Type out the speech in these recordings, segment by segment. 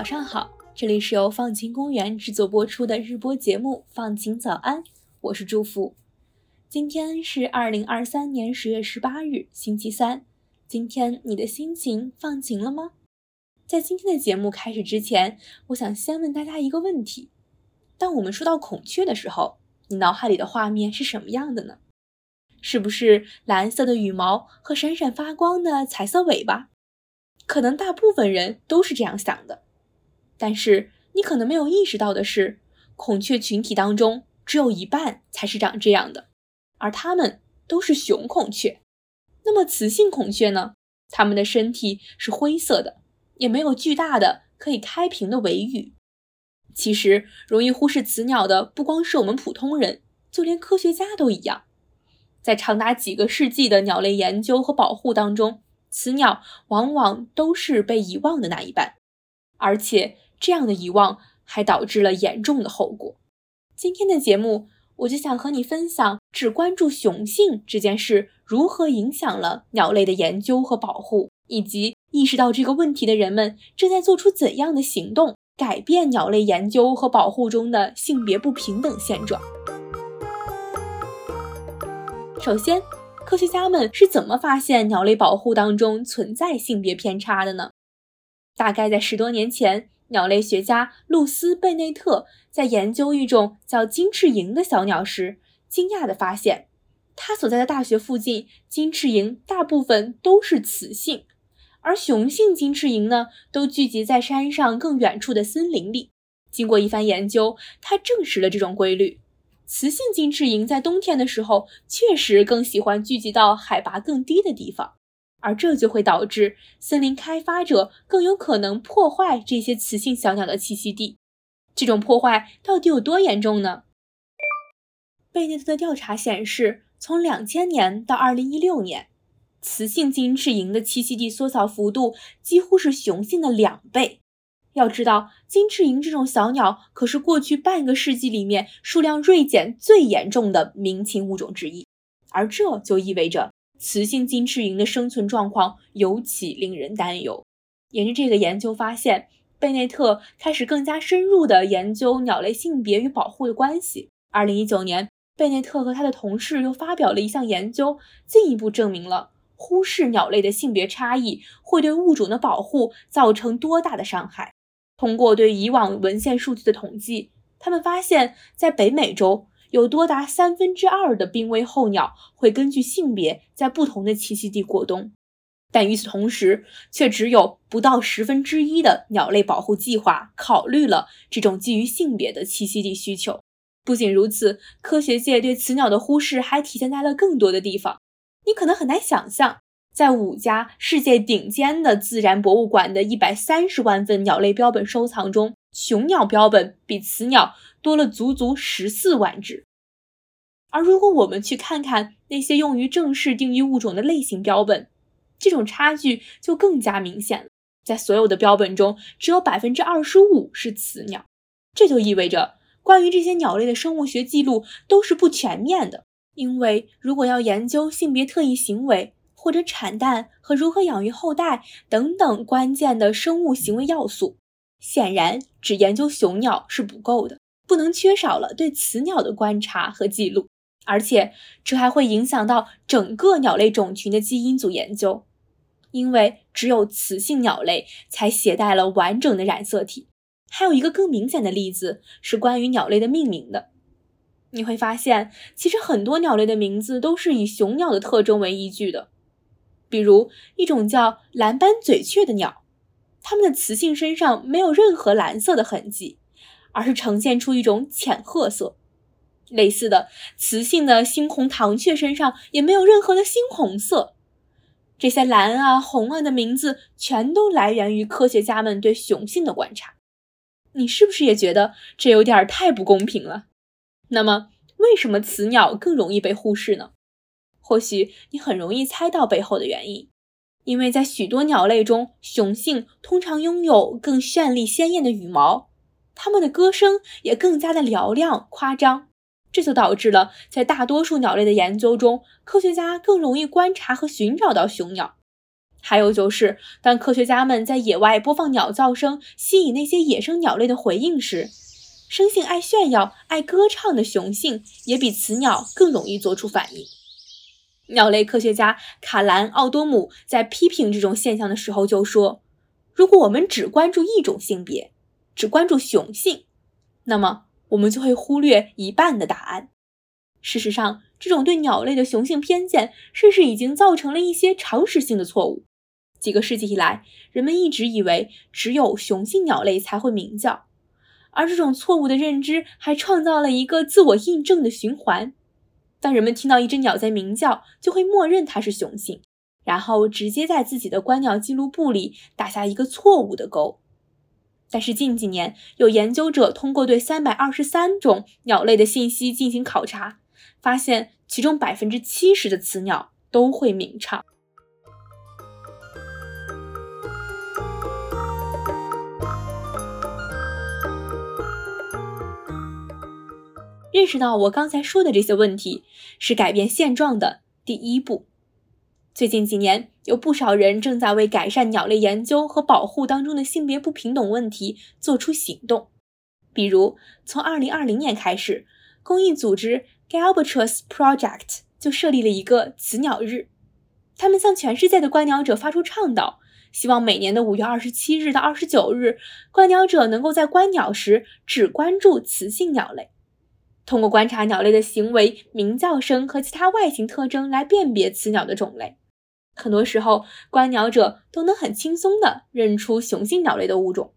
早上好，这里是由放晴公园制作播出的日播节目《放晴早安》，我是祝福。今天是二零二三年十月十八日，星期三。今天你的心情放晴了吗？在今天的节目开始之前，我想先问大家一个问题：当我们说到孔雀的时候，你脑海里的画面是什么样的呢？是不是蓝色的羽毛和闪闪发光的彩色尾巴？可能大部分人都是这样想的，但是你可能没有意识到的是，孔雀群体当中只有一半才是长这样的，而它们都是雄孔雀。那么雌性孔雀呢？它们的身体是灰色的，也没有巨大的可以开屏的尾羽。其实，容易忽视雌鸟的不光是我们普通人，就连科学家都一样。在长达几个世纪的鸟类研究和保护当中。雌鸟往往都是被遗忘的那一半，而且这样的遗忘还导致了严重的后果。今天的节目，我就想和你分享，只关注雄性这件事如何影响了鸟类的研究和保护，以及意识到这个问题的人们正在做出怎样的行动，改变鸟类研究和保护中的性别不平等现状。首先。科学家们是怎么发现鸟类保护当中存在性别偏差的呢？大概在十多年前，鸟类学家露丝·贝内特在研究一种叫金翅蝇的小鸟时，惊讶地发现，他所在的大学附近金翅蝇大部分都是雌性，而雄性金翅蝇呢，都聚集在山上更远处的森林里。经过一番研究，他证实了这种规律。雌性金翅蝇在冬天的时候确实更喜欢聚集到海拔更低的地方，而这就会导致森林开发者更有可能破坏这些雌性小鸟的栖息地。这种破坏到底有多严重呢？贝内特的调查显示，从两千年到二零一六年，雌性金翅蝇的栖息地缩小幅度几乎是雄性的两倍。要知道，金翅蝇这种小鸟可是过去半个世纪里面数量锐减最严重的鸣禽物种之一，而这就意味着雌性金翅蝇的生存状况尤其令人担忧。沿着这个研究发现，贝内特开始更加深入地研究鸟类性别与保护的关系。二零一九年，贝内特和他的同事又发表了一项研究，进一步证明了忽视鸟类的性别差异会对物种的保护造成多大的伤害。通过对以往文献数据的统计，他们发现，在北美洲有多达三分之二的濒危候鸟会根据性别在不同的栖息地过冬，但与此同时，却只有不到十分之一的鸟类保护计划考虑了这种基于性别的栖息地需求。不仅如此，科学界对雌鸟的忽视还体现在了更多的地方。你可能很难想象。在五家世界顶尖的自然博物馆的一百三十万份鸟类标本收藏中，雄鸟标本比雌鸟多了足足十四万只。而如果我们去看看那些用于正式定义物种的类型标本，这种差距就更加明显了。在所有的标本中，只有百分之二十五是雌鸟，这就意味着关于这些鸟类的生物学记录都是不全面的。因为如果要研究性别特异行为，或者产蛋和如何养育后代等等关键的生物行为要素，显然只研究雄鸟是不够的，不能缺少了对雌鸟的观察和记录，而且这还会影响到整个鸟类种群的基因组研究，因为只有雌性鸟类才携带了完整的染色体。还有一个更明显的例子是关于鸟类的命名的，你会发现，其实很多鸟类的名字都是以雄鸟的特征为依据的。比如一种叫蓝斑嘴雀的鸟，它们的雌性身上没有任何蓝色的痕迹，而是呈现出一种浅褐色。类似的，雌性的猩红唐雀身上也没有任何的猩红色。这些蓝啊、红啊的名字，全都来源于科学家们对雄性的观察。你是不是也觉得这有点太不公平了？那么，为什么雌鸟更容易被忽视呢？或许你很容易猜到背后的原因，因为在许多鸟类中，雄性通常拥有更绚丽鲜艳的羽毛，它们的歌声也更加的嘹亮夸张，这就导致了在大多数鸟类的研究中，科学家更容易观察和寻找到雄鸟。还有就是，当科学家们在野外播放鸟噪声，吸引那些野生鸟类的回应时，生性爱炫耀、爱歌唱的雄性也比雌鸟更容易做出反应。鸟类科学家卡兰·奥多姆在批评这种现象的时候就说：“如果我们只关注一种性别，只关注雄性，那么我们就会忽略一半的答案。事实上，这种对鸟类的雄性偏见，甚至已经造成了一些常识性的错误。几个世纪以来，人们一直以为只有雄性鸟类才会鸣叫，而这种错误的认知还创造了一个自我印证的循环。”当人们听到一只鸟在鸣叫，就会默认它是雄性，然后直接在自己的观鸟记录簿里打下一个错误的勾。但是近几年，有研究者通过对三百二十三种鸟类的信息进行考察，发现其中百分之七十的雌鸟都会鸣唱。认识到我刚才说的这些问题是改变现状的第一步。最近几年，有不少人正在为改善鸟类研究和保护当中的性别不平等问题做出行动。比如，从2020年开始，公益组织 Galbatross Project 就设立了一个雌鸟日，他们向全世界的观鸟者发出倡导，希望每年的5月27日到29日，观鸟者能够在观鸟时只关注雌性鸟类。通过观察鸟类的行为、鸣叫声和其他外形特征来辨别雌鸟的种类。很多时候，观鸟者都能很轻松地认出雄性鸟类的物种，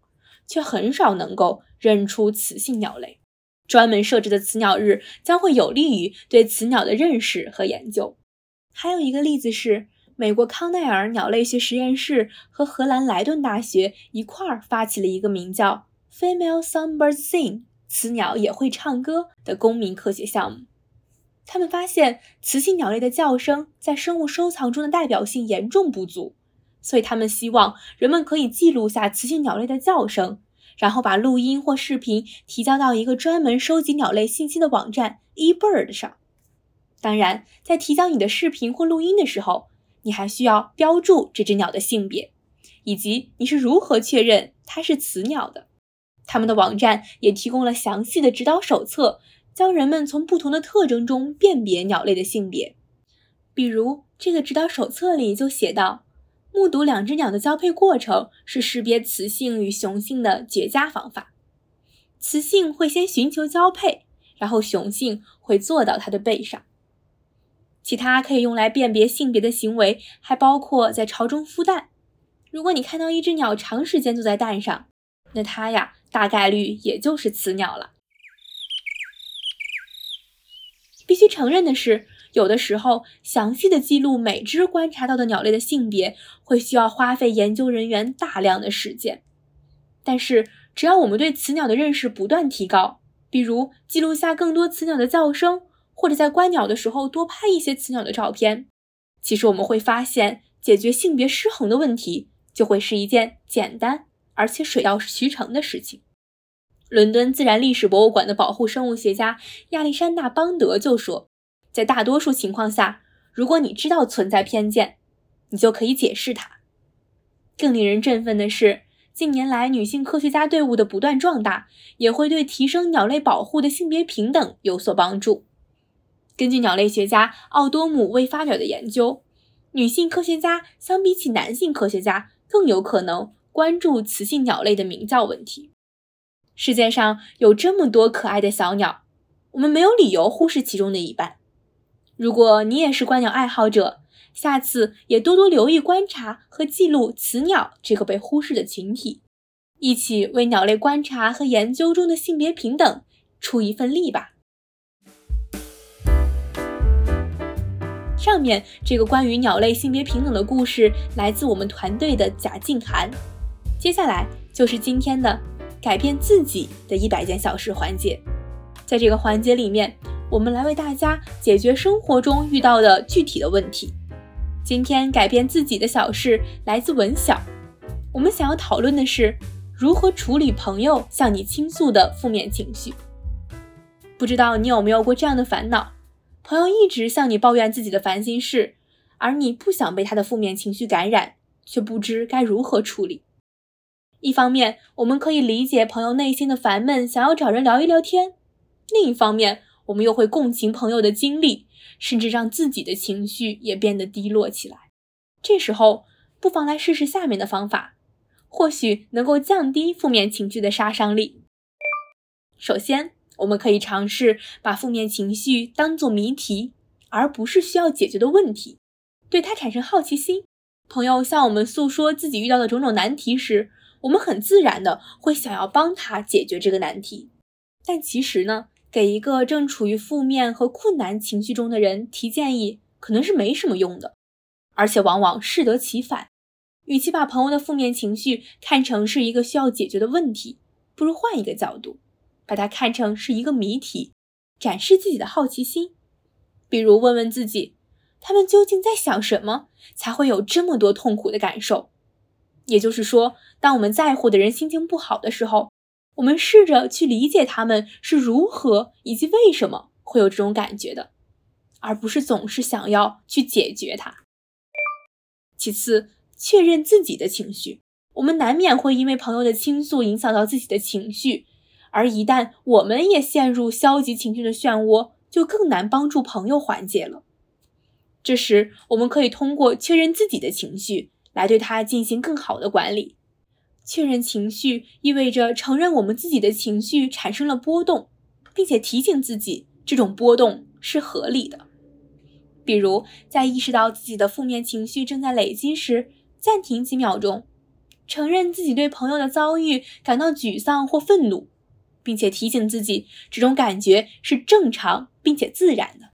却很少能够认出雌性鸟类。专门设置的雌鸟日将会有利于对雌鸟的认识和研究。还有一个例子是，美国康奈尔鸟类学实验室和荷兰莱顿大学一块儿发起了一个名叫 “Female Songbird Sing”。雌鸟也会唱歌的公民科学项目，他们发现雌性鸟类的叫声在生物收藏中的代表性严重不足，所以他们希望人们可以记录下雌性鸟类的叫声，然后把录音或视频提交到一个专门收集鸟类信息的网站 eBird 上。当然，在提交你的视频或录音的时候，你还需要标注这只鸟的性别，以及你是如何确认它是雌鸟的。他们的网站也提供了详细的指导手册，教人们从不同的特征中辨别鸟类的性别。比如，这个指导手册里就写道：目睹两只鸟的交配过程是识别雌性与雄性的绝佳方法。雌性会先寻求交配，然后雄性会坐到它的背上。其他可以用来辨别性别的行为还包括在巢中孵蛋。如果你看到一只鸟长时间坐在蛋上，那它呀。大概率也就是雌鸟了。必须承认的是，有的时候详细的记录每只观察到的鸟类的性别，会需要花费研究人员大量的时间。但是，只要我们对雌鸟的认识不断提高，比如记录下更多雌鸟的叫声，或者在观鸟的时候多拍一些雌鸟的照片，其实我们会发现，解决性别失衡的问题就会是一件简单而且水到渠成的事情。伦敦自然历史博物馆的保护生物学家亚历山大·邦德就说，在大多数情况下，如果你知道存在偏见，你就可以解释它。更令人振奋的是，近年来女性科学家队伍的不断壮大，也会对提升鸟类保护的性别平等有所帮助。根据鸟类学家奥多姆未发表的研究，女性科学家相比起男性科学家更有可能关注雌性鸟类的鸣叫问题。世界上有这么多可爱的小鸟，我们没有理由忽视其中的一半。如果你也是观鸟爱好者，下次也多多留意观察和记录雌鸟这个被忽视的群体，一起为鸟类观察和研究中的性别平等出一份力吧。上面这个关于鸟类性别平等的故事来自我们团队的贾静涵，接下来就是今天的。改变自己的一百件小事环节，在这个环节里面，我们来为大家解决生活中遇到的具体的问题。今天改变自己的小事来自文晓，我们想要讨论的是如何处理朋友向你倾诉的负面情绪。不知道你有没有过这样的烦恼：朋友一直向你抱怨自己的烦心事，而你不想被他的负面情绪感染，却不知该如何处理。一方面，我们可以理解朋友内心的烦闷，想要找人聊一聊天；另一方面，我们又会共情朋友的经历，甚至让自己的情绪也变得低落起来。这时候，不妨来试试下面的方法，或许能够降低负面情绪的杀伤力。首先，我们可以尝试把负面情绪当作谜题，而不是需要解决的问题，对它产生好奇心。朋友向我们诉说自己遇到的种种难题时，我们很自然的会想要帮他解决这个难题。但其实呢，给一个正处于负面和困难情绪中的人提建议，可能是没什么用的，而且往往适得其反。与其把朋友的负面情绪看成是一个需要解决的问题，不如换一个角度。把它看成是一个谜题，展示自己的好奇心，比如问问自己，他们究竟在想什么，才会有这么多痛苦的感受？也就是说，当我们在乎的人心情不好的时候，我们试着去理解他们是如何以及为什么会有这种感觉的，而不是总是想要去解决它。其次，确认自己的情绪，我们难免会因为朋友的倾诉影响到自己的情绪。而一旦我们也陷入消极情绪的漩涡，就更难帮助朋友缓解了。这时，我们可以通过确认自己的情绪，来对它进行更好的管理。确认情绪意味着承认我们自己的情绪产生了波动，并且提醒自己这种波动是合理的。比如，在意识到自己的负面情绪正在累积时，暂停几秒钟，承认自己对朋友的遭遇感到沮丧或愤怒。并且提醒自己，这种感觉是正常并且自然的，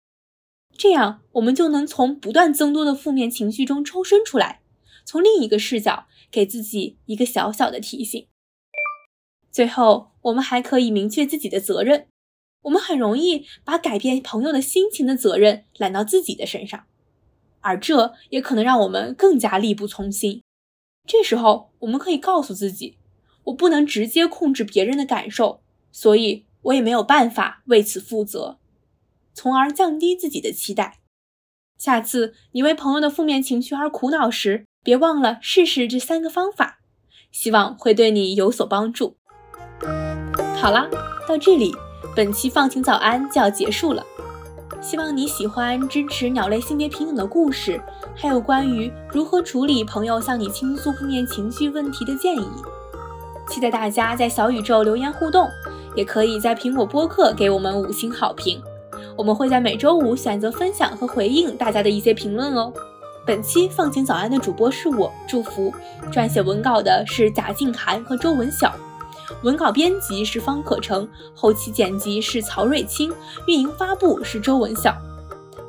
这样我们就能从不断增多的负面情绪中抽身出来，从另一个视角给自己一个小小的提醒。最后，我们还可以明确自己的责任。我们很容易把改变朋友的心情的责任揽到自己的身上，而这也可能让我们更加力不从心。这时候，我们可以告诉自己：我不能直接控制别人的感受。所以我也没有办法为此负责，从而降低自己的期待。下次你为朋友的负面情绪而苦恼时，别忘了试试这三个方法，希望会对你有所帮助。好啦，到这里，本期放晴早安就要结束了。希望你喜欢支持鸟类性别平等的故事，还有关于如何处理朋友向你倾诉负面情绪问题的建议。期待大家在小宇宙留言互动。也可以在苹果播客给我们五星好评，我们会在每周五选择分享和回应大家的一些评论哦。本期放晴早安的主播是我，祝福撰写文稿的是贾静涵和周文晓，文稿编辑是方可成，后期剪辑是曹瑞清，运营发布是周文晓。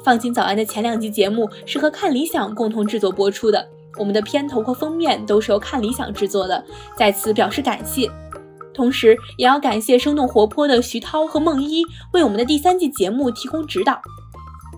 放晴早安的前两集节目是和看理想共同制作播出的，我们的片头和封面都是由看理想制作的，在此表示感谢。同时，也要感谢生动活泼的徐涛和梦一为我们的第三季节目提供指导。